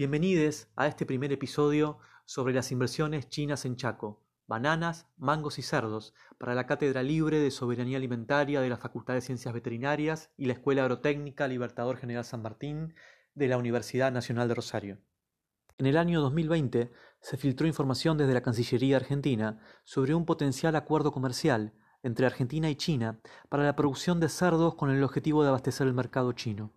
Bienvenidos a este primer episodio sobre las inversiones chinas en Chaco, bananas, mangos y cerdos, para la Cátedra Libre de Soberanía Alimentaria de la Facultad de Ciencias Veterinarias y la Escuela Agrotécnica Libertador General San Martín de la Universidad Nacional de Rosario. En el año 2020 se filtró información desde la Cancillería argentina sobre un potencial acuerdo comercial entre Argentina y China para la producción de cerdos con el objetivo de abastecer el mercado chino.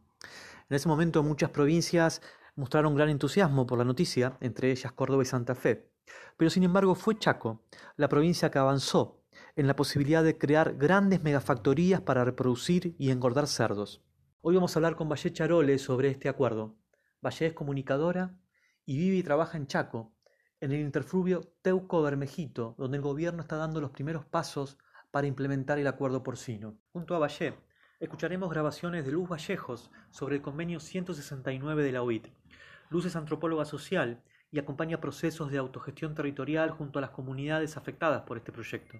En ese momento muchas provincias mostraron gran entusiasmo por la noticia, entre ellas Córdoba y Santa Fe. Pero sin embargo fue Chaco, la provincia que avanzó en la posibilidad de crear grandes megafactorías para reproducir y engordar cerdos. Hoy vamos a hablar con Valle Charole sobre este acuerdo. Valle es comunicadora y vive y trabaja en Chaco, en el interfluvio Teuco-Bermejito, donde el gobierno está dando los primeros pasos para implementar el acuerdo porcino. Junto a Valle, escucharemos grabaciones de Luz Vallejos sobre el convenio 169 de la OIT. Luz es antropóloga social y acompaña procesos de autogestión territorial junto a las comunidades afectadas por este proyecto.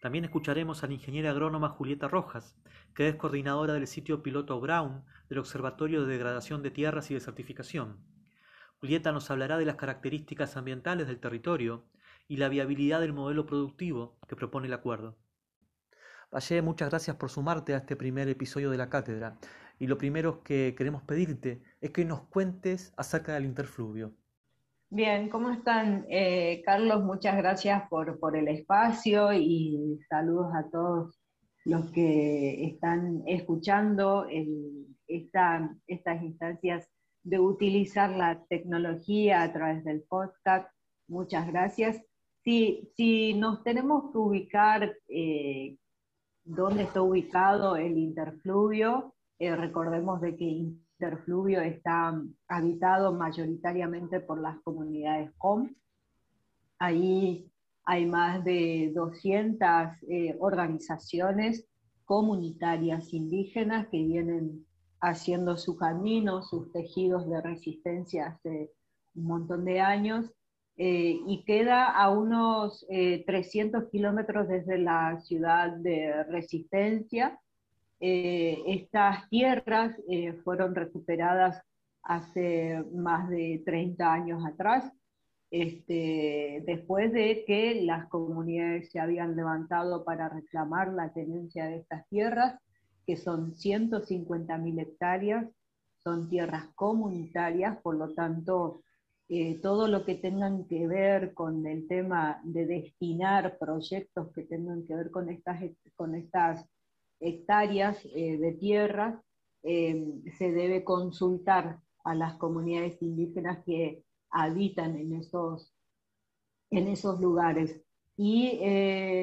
También escucharemos a la ingeniera agrónoma Julieta Rojas, que es coordinadora del sitio piloto Brown del Observatorio de Degradación de Tierras y de Certificación. Julieta nos hablará de las características ambientales del territorio y la viabilidad del modelo productivo que propone el acuerdo. Valle, muchas gracias por sumarte a este primer episodio de la cátedra. Y lo primero que queremos pedirte es que nos cuentes acerca del interfluvio. Bien, ¿cómo están? Eh, Carlos, muchas gracias por, por, el espacio y saludos a todos los que están escuchando esta, estas instancias de utilizar la tecnología a través del podcast. Muchas gracias. Si, si nos tenemos que ubicar eh, dónde está ubicado el interfluvio, eh, recordemos de que interfluvio está habitado mayoritariamente por las comunidades COM. Ahí hay más de 200 eh, organizaciones comunitarias indígenas que vienen haciendo su camino, sus tejidos de resistencia hace un montón de años, eh, y queda a unos 300 kilómetros desde la ciudad de Resistencia, eh, estas tierras eh, fueron recuperadas hace más de 30 años atrás, este, después de que las comunidades se habían levantado para reclamar la tenencia de estas tierras, que son 150.000 hectáreas, son tierras comunitarias, por lo tanto, eh, todo lo que tengan que ver con el tema de destinar proyectos que tengan que ver con estas, con estas hectáreas eh, de tierra, eh, se debe consultar a las comunidades indígenas que habitan en esos, en esos lugares. Y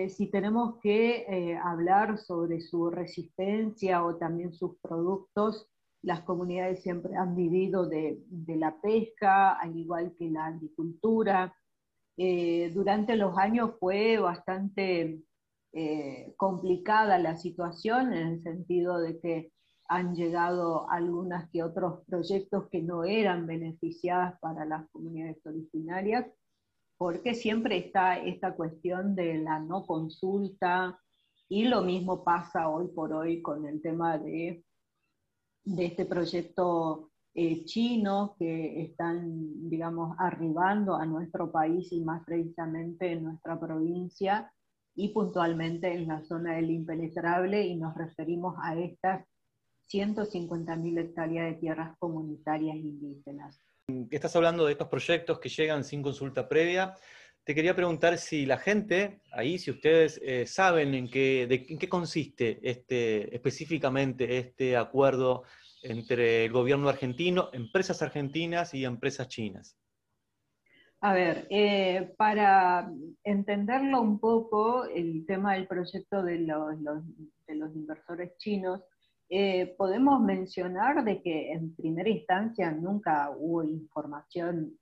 si tenemos que hablar sobre su resistencia o también sus productos, las comunidades siempre han vivido de, la pesca, al igual que la agricultura. durante los años fue bastante eh, complicada la situación en el sentido de que han llegado algunas que otros proyectos que no eran beneficiadas para las comunidades originarias, porque siempre está esta cuestión de la no consulta y lo mismo pasa hoy por hoy con el tema de, de este proyecto eh, chino que están, digamos, arribando a nuestro país y más precisamente en nuestra provincia y puntualmente en la zona del impenetrable y nos referimos a estas 150.000 hectáreas de tierras comunitarias indígenas. Estás hablando de estos proyectos que llegan sin consulta previa. Te quería preguntar si la gente, ahí, si ustedes eh, saben en qué, de, qué consiste este, específicamente este acuerdo entre el gobierno argentino, empresas argentinas y empresas chinas. A ver, eh, para entenderlo un poco, el tema del proyecto de los, de los inversores chinos, eh, podemos mencionar de que en primera instancia nunca hubo información,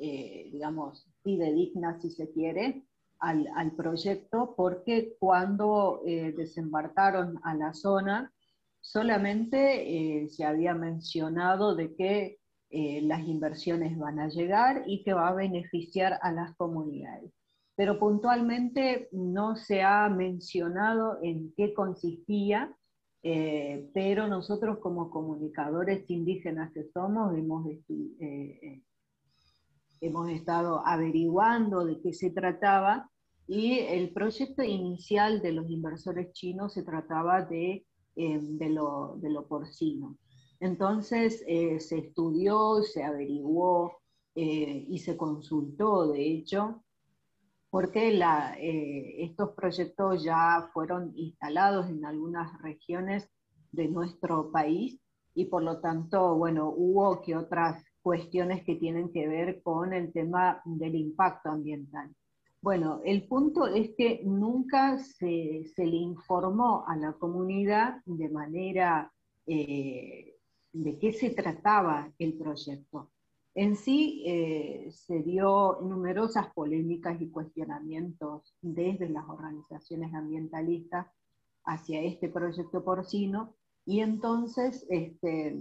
eh, digamos, fidedigna, si se quiere, al, al proyecto, porque cuando desembarcaron a la zona, solamente se había mencionado de que eh, las inversiones van a llegar y que va a beneficiar a las comunidades. Pero puntualmente no se ha mencionado en qué consistía eh, pero nosotros como comunicadores indígenas que somos hemos, hemos estado averiguando de qué se trataba y el proyecto inicial de los inversores chinos se trataba de, de, lo, de lo porcino. Entonces se estudió, se averiguó, eh, y se consultó, de hecho, porque eh, estos proyectos ya fueron instalados en algunas regiones de nuestro país y por lo tanto, bueno, hubo que otras cuestiones que tienen que ver con el tema del impacto ambiental. Bueno, el punto es que nunca se, le informó a la comunidad de manera eh, de qué se trataba el proyecto. En sí eh, se dio numerosas polémicas y cuestionamientos desde las organizaciones ambientalistas hacia este proyecto porcino y entonces este,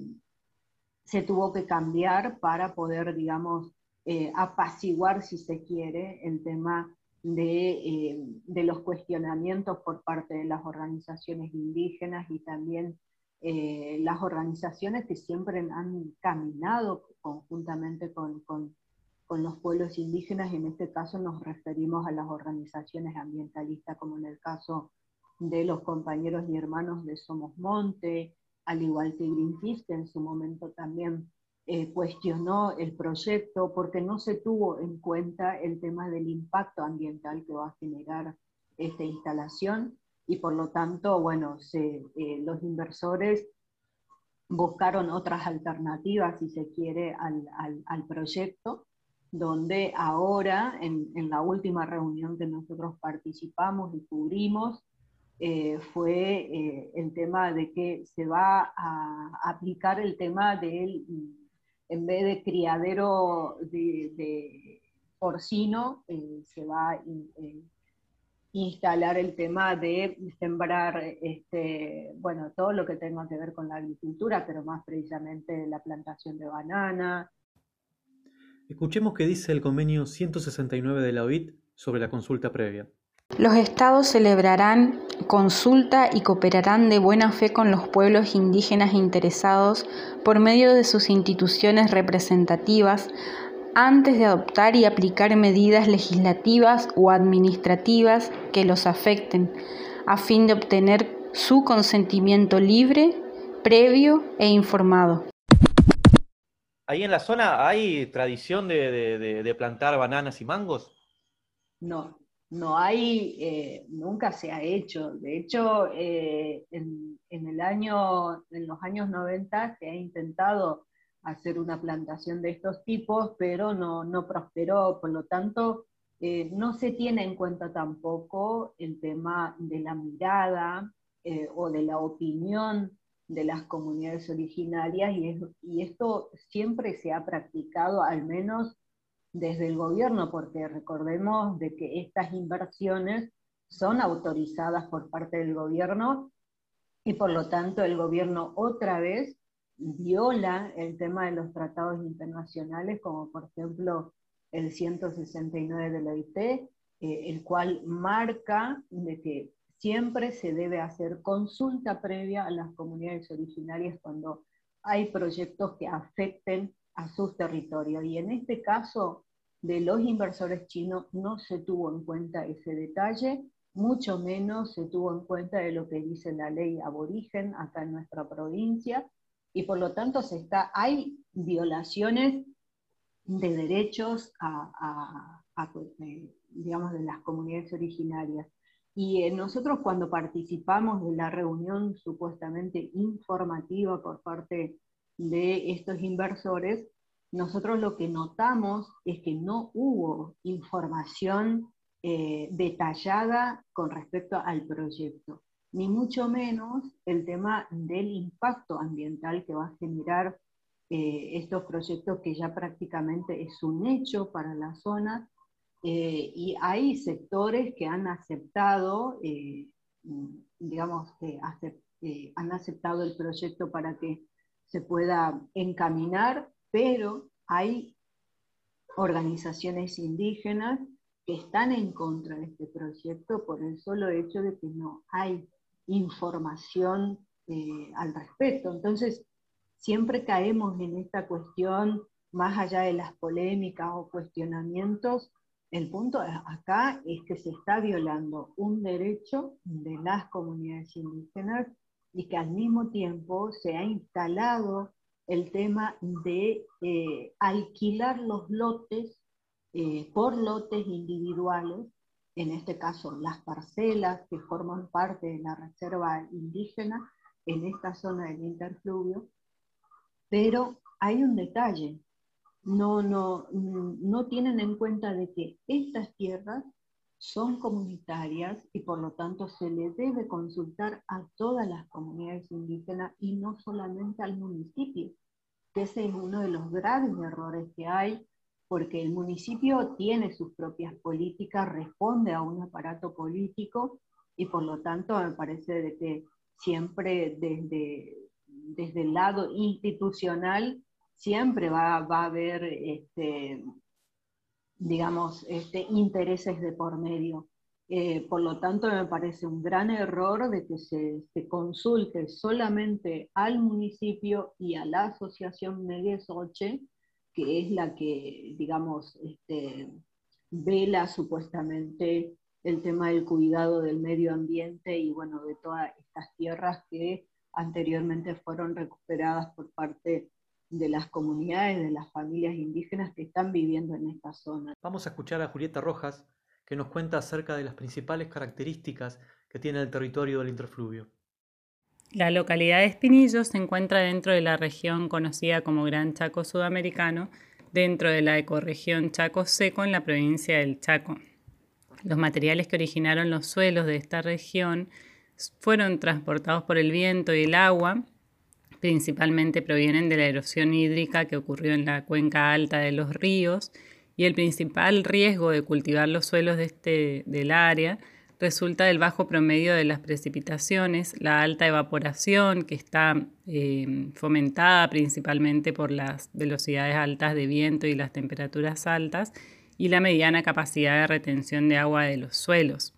se tuvo que cambiar para poder, digamos, eh, apaciguar, si se quiere, el tema de, eh, de, los cuestionamientos por parte de las organizaciones indígenas y también eh, las organizaciones que siempre han caminado conjuntamente con, con, los pueblos indígenas, y en este caso nos referimos a las organizaciones ambientalistas, como en el caso de los compañeros y hermanos de Somos Monte, al igual que Greenpeace, que en su momento también eh, cuestionó el proyecto porque no se tuvo en cuenta el tema del impacto ambiental que va a generar esta instalación y por lo tanto, bueno, eh, los inversores buscaron otras alternativas, si se quiere, al, proyecto, donde ahora, en, la última reunión que nosotros participamos y cubrimos, eh, fue eh, el tema de que se va a aplicar el tema del, en vez de criadero de, porcino, se va a instalar el tema de sembrar, este, bueno, todo lo que tenga que ver con la agricultura, pero más precisamente la plantación de banana. Escuchemos qué dice el convenio 169 de la OIT sobre la consulta previa. Los estados celebrarán consulta y cooperarán de buena fe con los pueblos indígenas interesados por medio de sus instituciones representativas antes de adoptar y aplicar medidas legislativas o administrativas que los afecten, a fin de obtener su consentimiento libre, previo e informado. ¿Ahí en la zona hay tradición de, plantar bananas y mangos? No, no hay, eh, nunca se ha hecho. De hecho, eh, en, el año, en los años 90 se ha intentado hacer una plantación de estos tipos, pero no, prosperó, por lo tanto, eh, no se tiene en cuenta tampoco el tema de la mirada o de la opinión de las comunidades originarias y, y, esto siempre se ha practicado al menos desde el gobierno, porque recordemos de que estas inversiones son autorizadas por parte del gobierno y por lo tanto el gobierno otra vez viola el tema de los tratados internacionales, como por ejemplo el 169 de la OIT, eh, el cual marca de que siempre se debe hacer consulta previa a las comunidades originarias cuando hay proyectos que afecten a sus territorios. Y en este caso de los inversores chinos no se tuvo en cuenta ese detalle, mucho menos se tuvo en cuenta de lo que dice la ley aborigen acá en nuestra provincia, y por lo tanto se está, hay violaciones de derechos a, eh, digamos, de las comunidades originarias. Y eh, nosotros cuando participamos de la reunión supuestamente informativa por parte de estos inversores, nosotros lo que notamos es que no hubo información eh, detallada con respecto al proyecto ni mucho menos el tema del impacto ambiental que va a generar eh, estos proyectos que ya prácticamente es un hecho para la zona. Eh, y hay sectores que han aceptado, digamos, han aceptado el proyecto para que se pueda encaminar, pero hay organizaciones indígenas que están en contra de este proyecto por el solo hecho de que no hay información eh, al respecto. Entonces, siempre caemos en esta cuestión, más allá de las polémicas o cuestionamientos, el punto acá es que se está violando un derecho de las comunidades indígenas y que al mismo tiempo se ha instalado el tema de eh, alquilar los lotes eh, por lotes individuales, en este caso las parcelas que forman parte de la reserva indígena en esta zona del interfluvio, pero hay un detalle, no, no, no tienen en cuenta de que estas tierras son comunitarias y por lo tanto se le debe consultar a todas las comunidades indígenas y no solamente al municipio, que ese es uno de los graves errores que hay, porque el municipio tiene sus propias políticas, responde a un aparato político y por lo tanto me parece de que siempre desde, desde el lado institucional siempre va, a haber, este, digamos, este, intereses de por medio. Eh, por lo tanto, me parece un gran error de que se, consulte solamente al municipio y a la asociación Meguesoche, que es la que, digamos, este, vela supuestamente el tema del cuidado del medio ambiente y, bueno, de todas estas tierras que anteriormente fueron recuperadas por parte de las comunidades, de las familias indígenas que están viviendo en esta zona. Vamos a escuchar a Julieta Rojas, que nos cuenta acerca de las principales características que tiene el territorio del interfluvio. La localidad de Espinillo se encuentra dentro de la región conocida como Gran Chaco Sudamericano, dentro de la ecorregión Chaco Seco en la provincia del Chaco. Los materiales que originaron los suelos de esta región fueron transportados por el viento y el agua principalmente provienen de la erosión hídrica que ocurrió en la cuenca alta de los ríos y el principal riesgo de cultivar los suelos de este, del área resulta del bajo promedio de las precipitaciones, la alta evaporación que está eh, fomentada principalmente por las velocidades altas de viento y las temperaturas altas y la mediana capacidad de retención de agua de los suelos.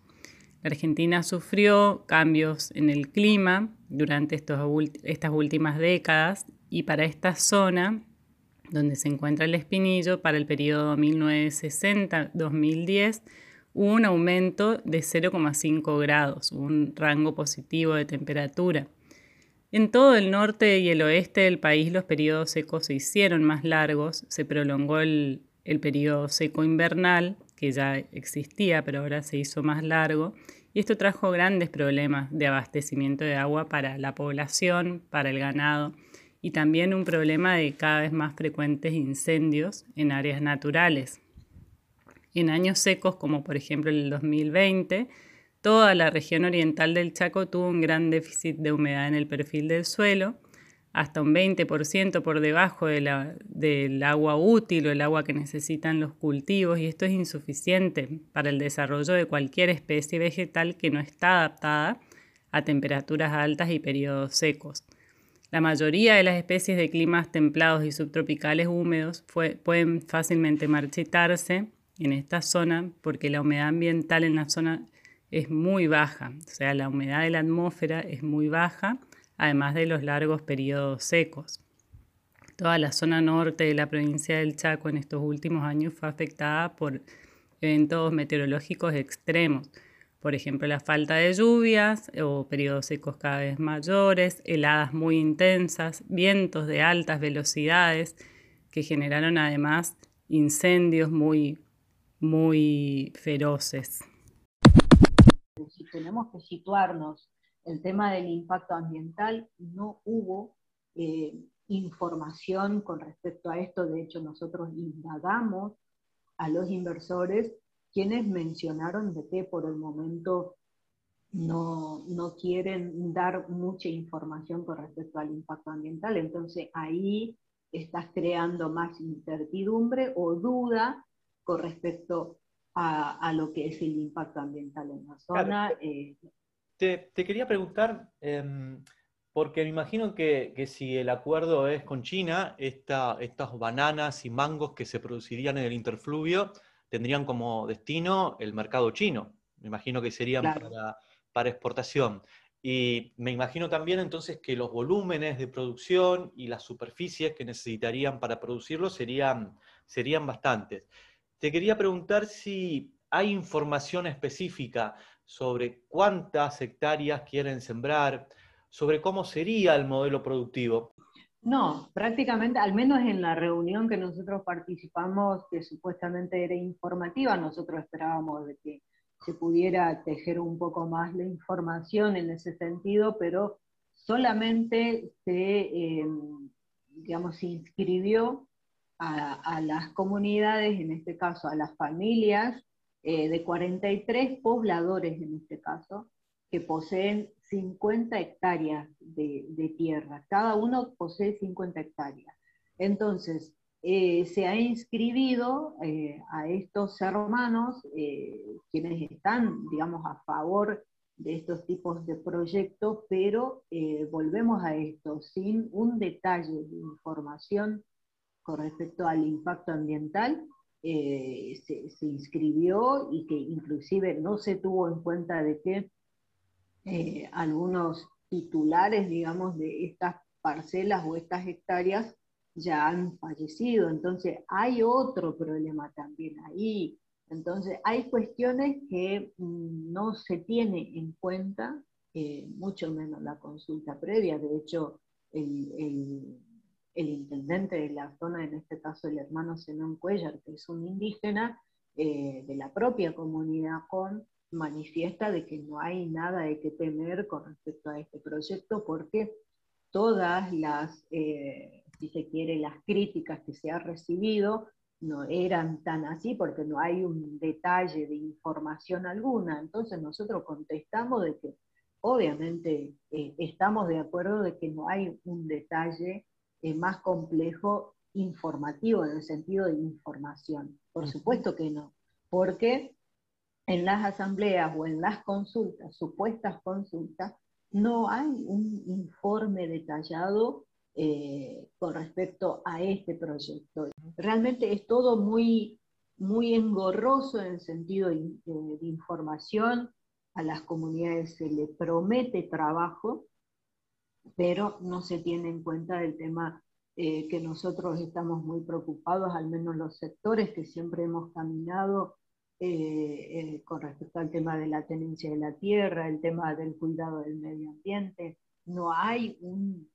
La Argentina sufrió cambios en el clima durante estas últimas décadas y para esta zona, donde se encuentra el espinillo, para el periodo 1960-2010, hubo un aumento de 0,5 grados, un rango positivo de temperatura. En todo el norte y el oeste del país los periodos secos se hicieron más largos, se prolongó el, el periodo seco invernal que ya existía, pero ahora se hizo más largo, y esto trajo grandes problemas de abastecimiento de agua para la población, para el ganado, y también un problema de cada vez más frecuentes incendios en áreas naturales. En años secos, como por ejemplo el 2020, toda la región oriental del Chaco tuvo un gran déficit de humedad en el perfil del suelo, hasta un 20% por debajo del agua útil o el agua que necesitan los cultivos y esto es insuficiente para el desarrollo de cualquier especie vegetal que no está adaptada a temperaturas altas y periodos secos. La mayoría de las especies de climas templados y subtropicales húmedos pueden fácilmente marchitarse en esta zona porque la humedad ambiental en la zona es muy baja, o sea, la humedad de la atmósfera es muy baja además de los largos periodos secos. Toda la zona norte de la provincia del Chaco en estos últimos años fue afectada por eventos meteorológicos extremos, por ejemplo la falta de lluvias o periodos secos cada vez mayores, heladas muy intensas, vientos de altas velocidades que generaron además incendios muy, muy feroces. Si tenemos que situarnos el tema del impacto ambiental, no hubo eh, información con respecto a esto, de hecho nosotros indagamos a los inversores quienes mencionaron de que por el momento no, no, quieren dar mucha información con respecto al impacto ambiental. Entonces ahí estás creando más incertidumbre o duda con respecto a, lo que es el impacto ambiental en la zona. Eh, te, quería preguntar, em, porque me imagino que, si el acuerdo es con China, estas bananas y mangos que se producirían en el interfluvio tendrían como destino el mercado chino. Me imagino que serían para, exportación. Y me imagino también entonces que los volúmenes de producción y las superficies que necesitarían para producirlo serían, serían bastantes. Te quería preguntar si hay información específica sobre cuántas hectáreas quieren sembrar, sobre cómo sería el modelo productivo. No, prácticamente, al menos en la reunión que nosotros participamos, que supuestamente era informativa, nosotros esperábamos de que se pudiera tejer un poco más la información en ese sentido, pero solamente se, eh, digamos, se inscribió a, las comunidades, en este caso a las familias, eh, de 43 pobladores en este caso, que poseen 50 hectáreas de, tierra. Cada uno posee 50 hectáreas. Entonces, eh, se ha inscribido eh, a estos hermanos, quienes están, digamos, a favor de estos tipos de proyectos, pero volvemos a esto, sin un detalle de información con respecto al impacto ambiental, eh, se, inscribió y que inclusive no se tuvo en cuenta de que eh, algunos titulares, digamos, de estas parcelas o estas hectáreas ya han fallecido. Entonces hay otro problema también ahí. Entonces hay cuestiones que mm, no se tiene en cuenta, eh, mucho menos la consulta previa. De hecho, el intendente de la zona, en este caso el hermano Zenón Cuellar, que es un indígena eh, de la propia comunidad con, manifiesta de que no hay nada de qué temer con respecto a este proyecto porque todas las, eh, si se quiere, las críticas que se ha recibido no eran tan así porque no hay un detalle de información alguna. Entonces nosotros contestamos de que obviamente eh, estamos de acuerdo de que no hay un detalle más complejo informativo, en el sentido de información. Por supuesto que no, porque en las asambleas o en las consultas, supuestas consultas, no hay un informe detallado eh, con respecto a este proyecto. Realmente es todo muy, muy engorroso en el sentido de, de información, a las comunidades se le promete trabajo, pero no se tiene en cuenta el tema eh, que nosotros estamos muy preocupados, al menos los sectores que siempre hemos caminado eh, eh, con respecto al tema de la tenencia de la tierra, el tema del cuidado del medio ambiente. No hay un,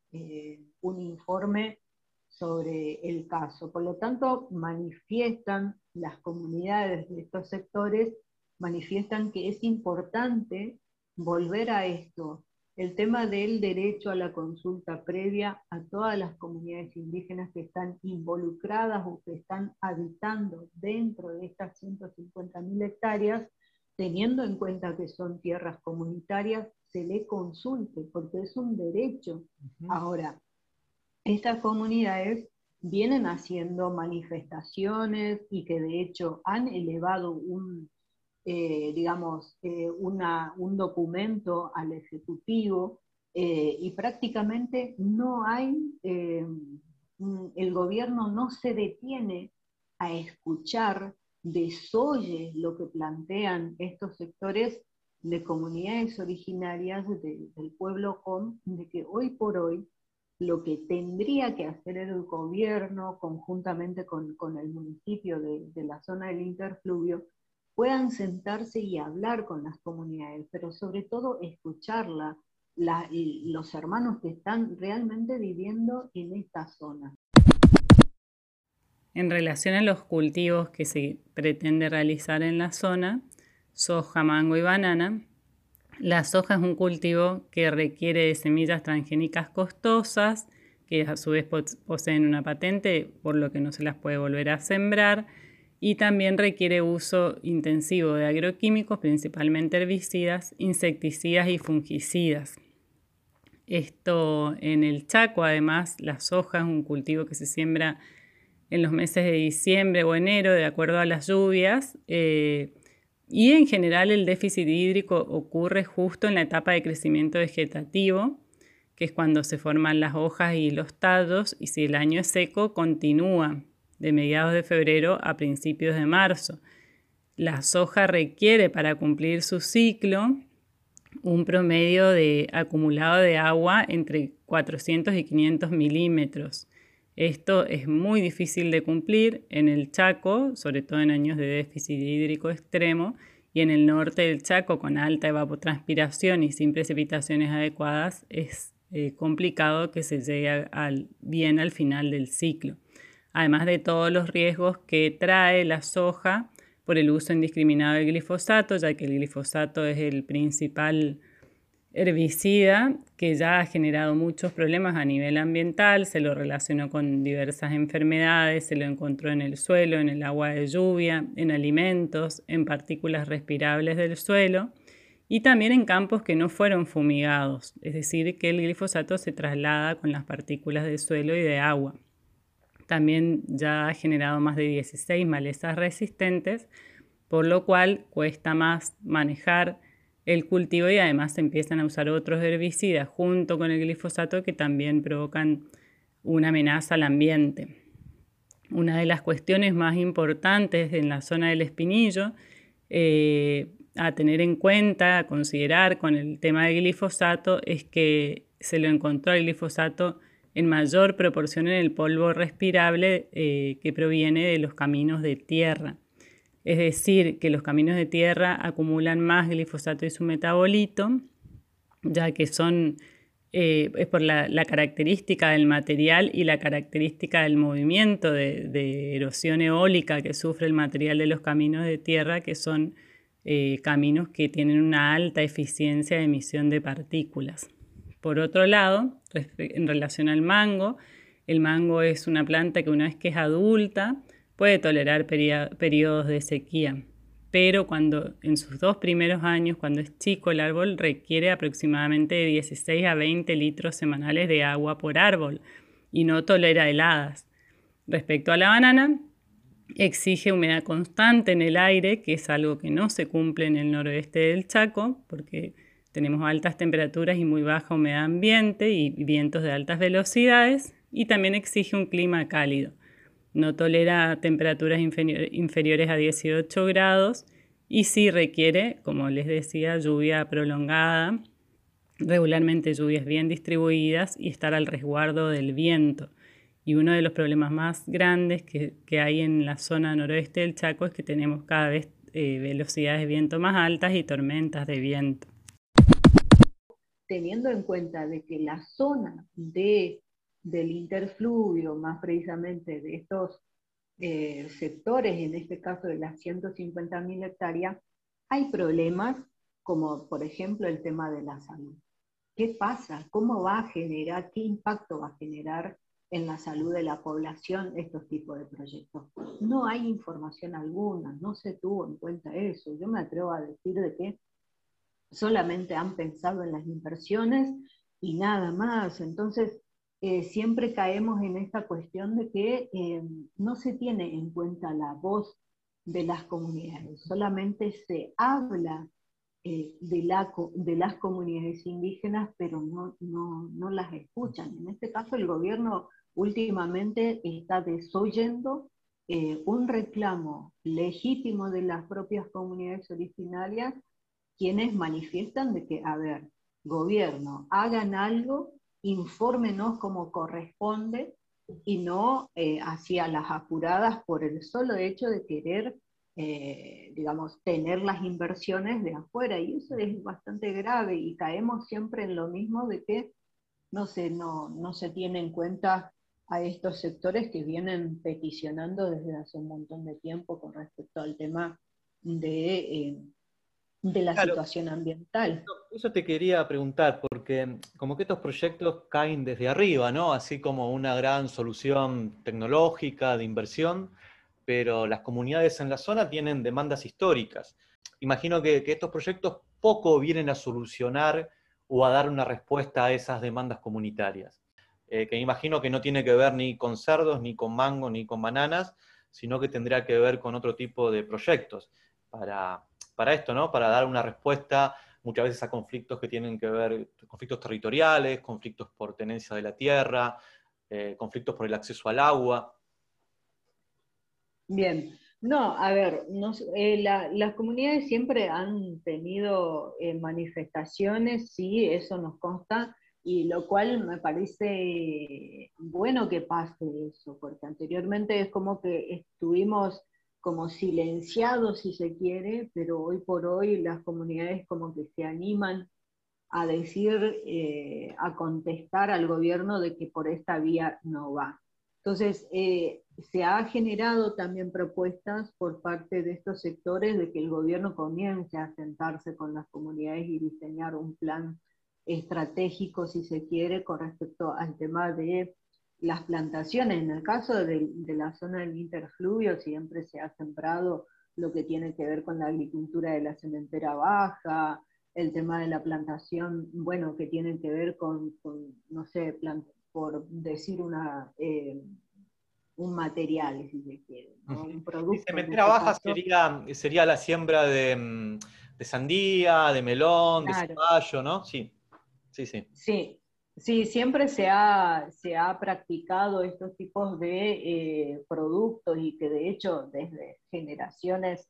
un informe sobre el caso. Por lo tanto, manifiestan las comunidades de estos sectores, manifiestan que es importante volver a esto, el tema del derecho a la consulta previa a todas las comunidades indígenas que están involucradas o que están habitando dentro de estas 150.000 hectáreas, teniendo en cuenta que son tierras comunitarias, se le consulte, porque es un derecho. Ahora, estas comunidades vienen haciendo manifestaciones y que de hecho han elevado un eh, digamos, eh, un documento al Ejecutivo eh, y prácticamente no hay, el gobierno no se detiene a escuchar, desoye lo que plantean estos sectores de comunidades originarias del pueblo con, de que hoy por hoy lo que tendría que hacer el gobierno conjuntamente con, el municipio de, de, la zona del interfluvio puedan sentarse y hablar con las comunidades, pero sobre todo escucharla, los hermanos que están realmente viviendo en esta zona. En relación a los cultivos que se pretende realizar en la zona, soja, mango y banana, la soja es un cultivo que requiere de semillas transgénicas costosas, que a su vez poseen una patente, por lo que no se las puede volver a sembrar y también requiere uso intensivo de agroquímicos, principalmente herbicidas, insecticidas y fungicidas. Esto en el Chaco, además, la soja es un cultivo que se siembra en los meses de diciembre o enero, de acuerdo a las lluvias, eh, y en general el déficit hídrico ocurre justo en la etapa de crecimiento vegetativo, que es cuando se forman las hojas y los tallos, y si el año es seco, continúa de mediados de febrero a principios de marzo. La soja requiere para cumplir su ciclo un promedio de acumulado de agua entre 400 y 500 milímetros. Esto es muy difícil de cumplir en el Chaco, sobre todo en años de déficit hídrico extremo, y en el norte del Chaco, con alta evapotranspiración y sin precipitaciones adecuadas, es eh, complicado que se llegue bien al final del ciclo. Además de todos los riesgos que trae la soja por el uso indiscriminado del glifosato, ya que el glifosato es el principal herbicida que ya ha generado muchos problemas a nivel ambiental, se lo relacionó con diversas enfermedades, se lo encontró en el suelo, en el agua de lluvia, en alimentos, en partículas respirables del suelo y también en campos que no fueron fumigados, es decir, que el glifosato se traslada con las partículas del suelo y de agua. También ya ha generado más de 16 malezas resistentes, por lo cual cuesta más manejar el cultivo y además se empiezan a usar otros herbicidas junto con el glifosato que también provocan una amenaza al ambiente. Una de las cuestiones más importantes en la zona del espinillo eh, a tener en cuenta, a considerar con el tema del glifosato es que se lo encontró el glifosato en mayor proporción en el polvo respirable eh, que proviene de los caminos de tierra. Es decir, que los caminos de tierra acumulan más glifosato y su metabolito, ya que son, eh, es por la, característica del material y la característica del movimiento de, erosión eólica que sufre el material de los caminos de tierra, que son eh, caminos que tienen una alta eficiencia de emisión de partículas. Por otro lado, en relación al mango, el mango es una planta que una vez que es adulta puede tolerar periodos de sequía, pero cuando en sus dos primeros años, cuando es chico, el árbol requiere aproximadamente de 16 a 20 litros semanales de agua por árbol y no tolera heladas. Respecto a la banana, exige humedad constante en el aire, que es algo que no se cumple en el noroeste del Chaco, porque tenemos altas temperaturas y muy baja humedad ambiente y vientos de altas velocidades, y también exige un clima cálido. No tolera temperaturas inferiores a 18 grados y sí requiere, como les decía, lluvia prolongada, regularmente lluvias bien distribuidas y estar al resguardo del viento. Y uno de los problemas más grandes que, hay en la zona noroeste del Chaco es que tenemos cada vez eh, velocidades de viento más altas y tormentas de viento. Teniendo en cuenta de que la zona de, del interfluvio, más precisamente de estos eh, sectores, en este caso de las 150.000 hectáreas, hay problemas como por ejemplo el tema de la salud. ¿Qué pasa? ¿Cómo va a generar? ¿Qué impacto va a generar en la salud de la población estos tipos de proyectos. No hay información alguna, no se tuvo en cuenta eso. Yo me atrevo a decir de que solamente han pensado en las inversiones y nada más. Entonces, eh, siempre caemos en esta cuestión de que eh, no se tiene en cuenta la voz de las comunidades, solamente se habla eh, de, la, de, las comunidades indígenas, pero no, no, no, las escuchan. En este caso, el gobierno últimamente está desoyendo un reclamo legítimo de las propias comunidades originarias, quienes manifiestan de que, a ver, gobierno, hagan algo, infórmenos como corresponde y no eh, hacia las apuradas por el solo hecho de querer, eh, digamos, tener las inversiones de afuera. Y eso es bastante grave y caemos siempre en lo mismo de que no se, no, no se tiene en cuenta a estos sectores que vienen peticionando desde hace un montón de tiempo con respecto al tema de, eh, de la situación ambiental. Eso te quería preguntar, porque como que estos proyectos caen desde arriba, ¿no? Así como una gran solución tecnológica de inversión, pero las comunidades en la zona tienen demandas históricas. Imagino que, que estos proyectos poco vienen a solucionar o a dar una respuesta a esas demandas comunitarias. Eh, que imagino que no tiene que ver ni con cerdos, ni con mango, ni con bananas, sino que tendría que ver con otro tipo de proyectos para, para esto, ¿no? Para dar una respuesta muchas veces a conflictos que tienen que ver, conflictos territoriales, conflictos por tenencia de la tierra, eh, conflictos por el acceso al agua. Bien, No, a ver, eh, las comunidades siempre han tenido eh, manifestaciones, sí, eso nos consta, y lo cual me parece bueno que pase eso, porque anteriormente es como que estuvimos como silenciados, si se quiere, pero hoy por hoy las comunidades como que se animan a decir, eh, a contestar al gobierno de que por esta vía no va. Entonces, eh, se ha generado también propuestas por parte de estos sectores de que el gobierno comience a sentarse con las comunidades y diseñar un plan estratégico, si se quiere, con respecto al tema de las plantaciones. En el caso de, la zona del interfluvio siempre se ha sembrado lo que tiene que ver con la agricultura de la cementera baja, el tema de la plantación, bueno, que tiene que ver con, no sé, por decir una, eh, un material, si se quiere, un producto. Cementera este baja sería, sería la siembra de, mm, de sandía, de melón, de zapallo, ¿no? Sí, sí, sí. Sí, sí siempre se ha, se ha practicado estos tipos de eh, productos y que de hecho desde generaciones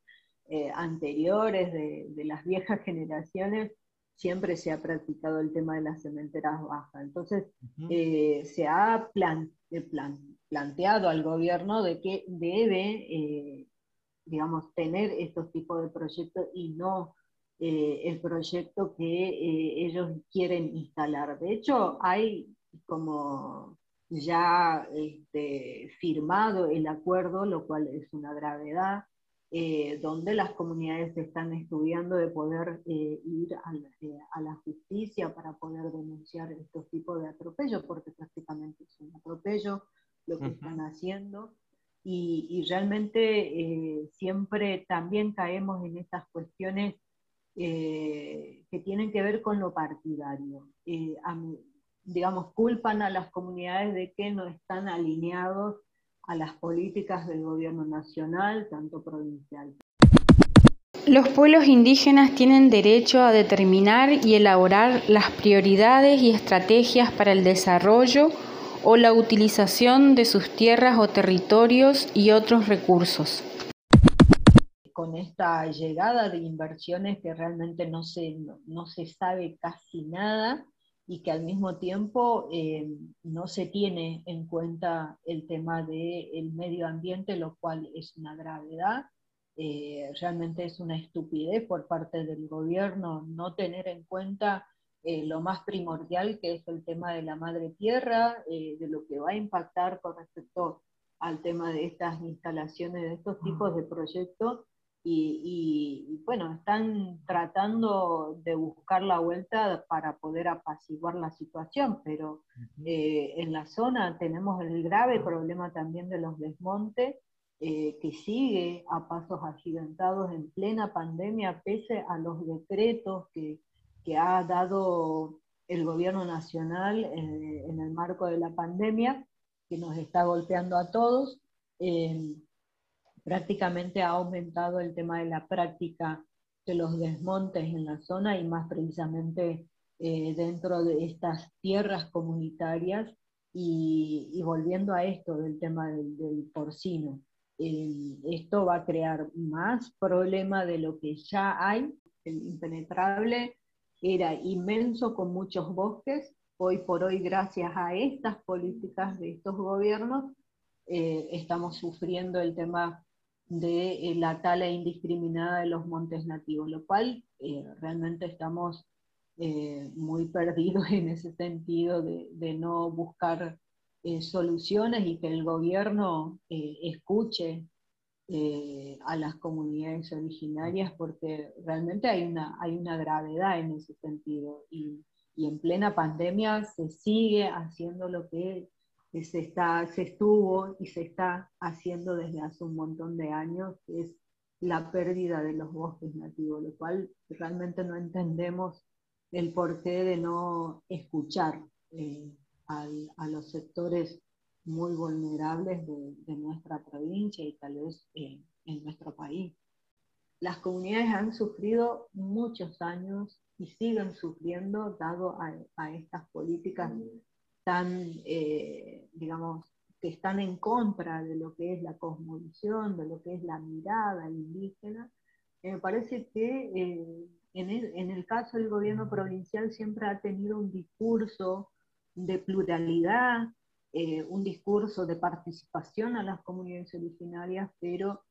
eh, anteriores, de, de las viejas generaciones, siempre se ha practicado el tema de las cementeras bajas. Entonces, eh, se ha eh, planteado al gobierno de que debe, eh, digamos, tener estos tipos de proyectos y no el proyecto que ellos quieren instalar. De hecho, hay como ya este, firmado el acuerdo, lo cual es una gravedad, eh, donde las comunidades están estudiando de poder eh, ir eh, a la, justicia para poder denunciar estos tipos de atropellos, porque prácticamente es un atropello lo que están haciendo. Y, realmente siempre también caemos en estas cuestiones que tienen que ver con lo partidario. digamos, culpan a las comunidades de que no están alineados a las políticas del gobierno nacional, tanto provincial. Los pueblos indígenas tienen derecho a determinar y elaborar las prioridades y estrategias para el desarrollo o la utilización de sus tierras o territorios y otros recursos. Con esta llegada de inversiones que realmente no se, no se sabe casi nada, y que al mismo tiempo eh, no se tiene en cuenta el tema del medio ambiente, lo cual es una gravedad. Eh, realmente es una estupidez por parte del gobierno no tener en cuenta eh, lo más primordial que es el tema de la madre tierra, de lo que va a impactar con respecto al tema de estas instalaciones, de estos tipos de proyectos, y, bueno, están tratando de buscar la vuelta para poder apaciguar la situación, pero eh, en la zona tenemos el grave problema también de los desmontes, eh, que sigue a pasos agigantados en plena pandemia, pese a los decretos que, que ha dado el gobierno nacional eh, en el marco de la pandemia, que nos está golpeando a todos prácticamente ha aumentado el tema de la práctica de los desmontes en la zona y más precisamente eh, dentro de estas tierras comunitarias y, volviendo a esto del tema del, porcino. Esto va a crear más problema de lo que ya hay. El impenetrable era inmenso con muchos bosques. Hoy por hoy, gracias a estas políticas de estos gobiernos, eh, estamos sufriendo el tema de eh, la tala indiscriminada de los montes nativos, lo cual eh, realmente estamos eh, muy perdidos en ese sentido de, no buscar soluciones y que el gobierno escuche a las comunidades originarias porque realmente hay una, hay una gravedad en ese sentido y, y en plena pandemia se sigue haciendo lo que se, está, se estuvo y se está haciendo desde hace un montón de años, es la pérdida de los bosques nativos, lo cual realmente no entendemos el porqué de no escuchar eh, a los sectores muy vulnerables de, nuestra provincia y tal vez eh, en nuestro país. Las comunidades han sufrido muchos años y siguen sufriendo dado a estas políticas tan, eh, digamos, que están en contra de lo que es la cosmovisión, de lo que es la mirada indígena, me parece que eh, en, el, en, el, caso del gobierno provincial siempre ha tenido un discurso de pluralidad, eh, un discurso de participación a las comunidades originarias, pero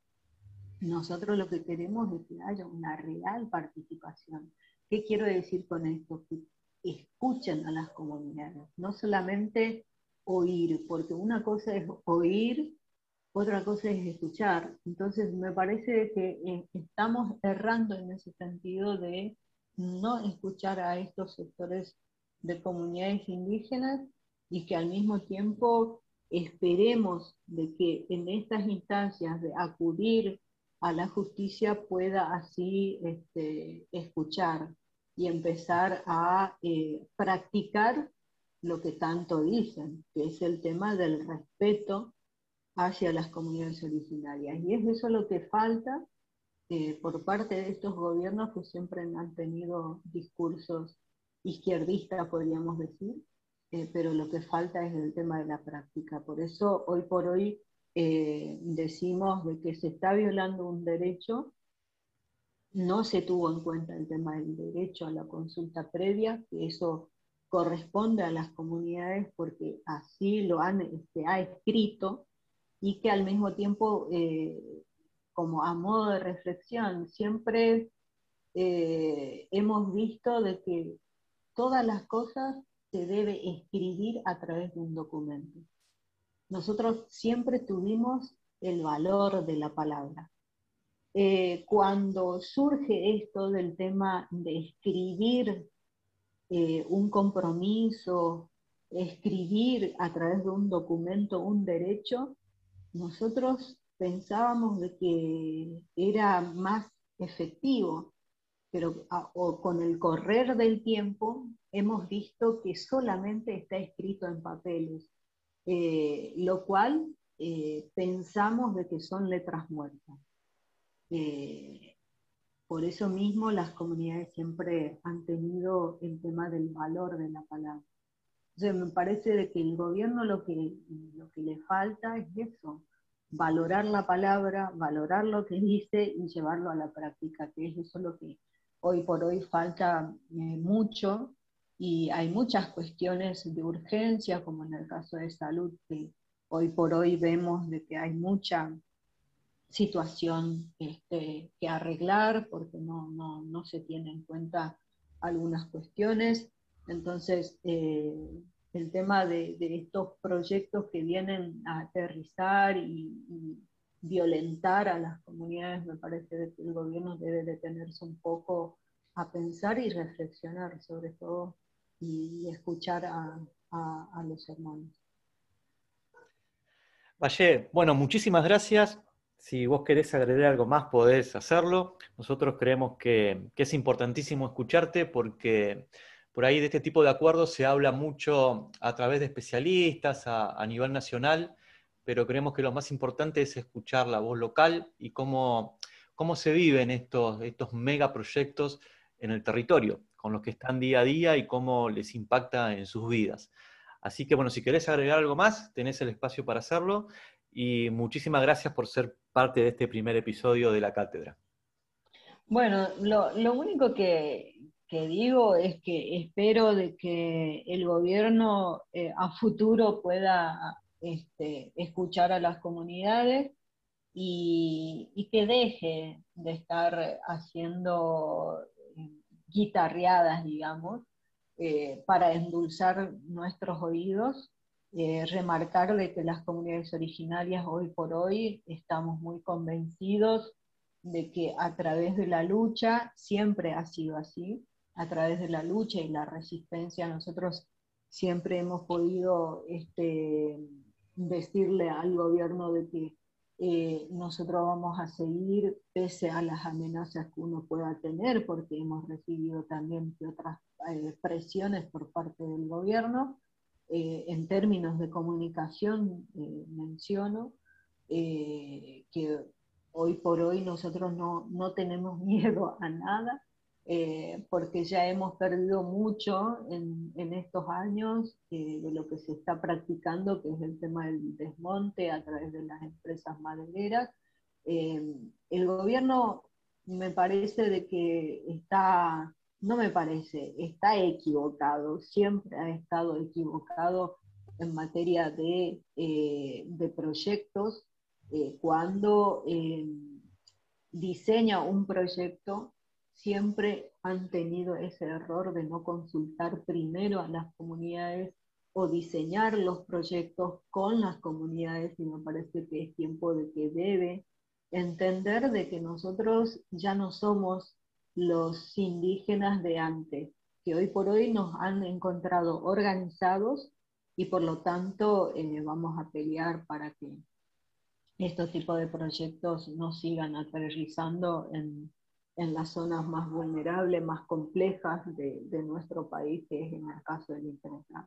nosotros lo que queremos es que haya una real participación. ¿Qué quiero decir con esto? Que escuchen a las comunidades, no solamente oír, porque una cosa es oír, otra cosa es escuchar. Entonces me parece que eh, estamos errando en ese sentido de no escuchar a estos sectores de comunidades indígenas y que al mismo tiempo esperemos de que en estas instancias de acudir a la justicia pueda así este, escuchar y empezar a eh, practicar lo que tanto dicen, que es el tema del respeto hacia las comunidades originarias. Y es eso lo que falta eh, por parte de estos gobiernos que siempre han tenido discursos izquierdistas, podríamos decir, eh, pero lo que falta es el tema de la práctica. Por eso hoy por hoy eh, decimos de que se está violando un derecho, no se tuvo en cuenta el tema del derecho a la consulta previa, que eso corresponde a las comunidades porque así lo han, este, ha escrito y que al mismo tiempo, eh, como a modo de reflexión, siempre eh, hemos visto de que todas las cosas se debe escribir a través de un documento. Nosotros siempre tuvimos el valor de la palabra. Eh, cuando surge esto del tema de escribir eh, un compromiso, escribir a través de un documento un derecho, nosotros pensábamos de que era más efectivo, pero con el correr del tiempo hemos visto que solamente está escrito en papeles, eh, lo cual pensamos de que son letras muertas. Por eso mismo las comunidades siempre han tenido el tema del valor de la palabra. Entonces me parece de que el gobierno lo que, lo que le falta es eso, valorar la palabra, valorar lo que dice y llevarlo a la práctica, que es eso lo que hoy por hoy falta eh, mucho y hay muchas cuestiones de urgencia, como en el caso de salud, que hoy por hoy vemos de que hay mucha situación este, que arreglar porque no, no, no, se tiene en cuenta algunas cuestiones. Entonces, eh, el tema de, de, estos proyectos que vienen a aterrizar y, violentar a las comunidades, me parece que el gobierno debe detenerse un poco a pensar y reflexionar sobre todo y, escuchar a, a, a los hermanos. Valle, bueno, muchísimas gracias. Si vos querés agregar algo más, podés hacerlo. Nosotros creemos que, es importantísimo escucharte porque por ahí de este tipo de acuerdos se habla mucho a través de especialistas a, nivel nacional, pero creemos que lo más importante es escuchar la voz local y cómo, cómo se viven estos, estos megaproyectos en el territorio, con los que están día a día y cómo les impacta en sus vidas. Así que bueno, si querés agregar algo más, tenés el espacio para hacerlo y muchísimas gracias por ser parte de este primer episodio de la cátedra. Bueno, lo, único que, digo es que espero de que el gobierno eh, a futuro pueda este, escuchar a las comunidades y, que deje de estar haciendo eh, guitarreadas, digamos, eh, para endulzar nuestros oídos eh, remarcar de que las comunidades originarias hoy por hoy estamos muy convencidos de que a través de la lucha, siempre ha sido así, a través de la lucha y la resistencia, nosotros siempre hemos podido este, decirle al gobierno de que eh, nosotros vamos a seguir pese a las amenazas que uno pueda tener, porque hemos recibido también otras eh, presiones por parte del gobierno, eh, en términos de comunicación, eh, menciono eh, que hoy por hoy nosotros no, no, tenemos miedo a nada, eh, porque ya hemos perdido mucho en, estos años eh, de lo que se está practicando, que es el tema del desmonte a través de las empresas madereras. Eh, el gobierno me parece de que está, no me parece, está equivocado, siempre ha estado equivocado en materia de, de proyectos cuando diseña un proyecto siempre han tenido ese error de no consultar primero a las comunidades o diseñar los proyectos con las comunidades y me parece que es tiempo de que debe entender de que nosotros ya no somos los indígenas de antes, que hoy por hoy nos han encontrado organizados y por lo tanto eh, vamos a pelear para que estos tipos de proyectos no sigan aterrizando en, en las zonas más vulnerables, más complejas de, nuestro país, que es en el caso del Internet.